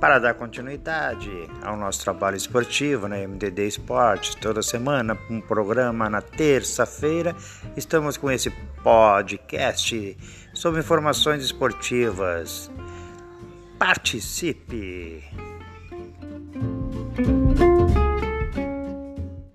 Para dar continuidade ao nosso trabalho esportivo na MDD Esportes, toda semana, um programa na terça-feira, estamos com esse podcast sobre informações esportivas. Participe!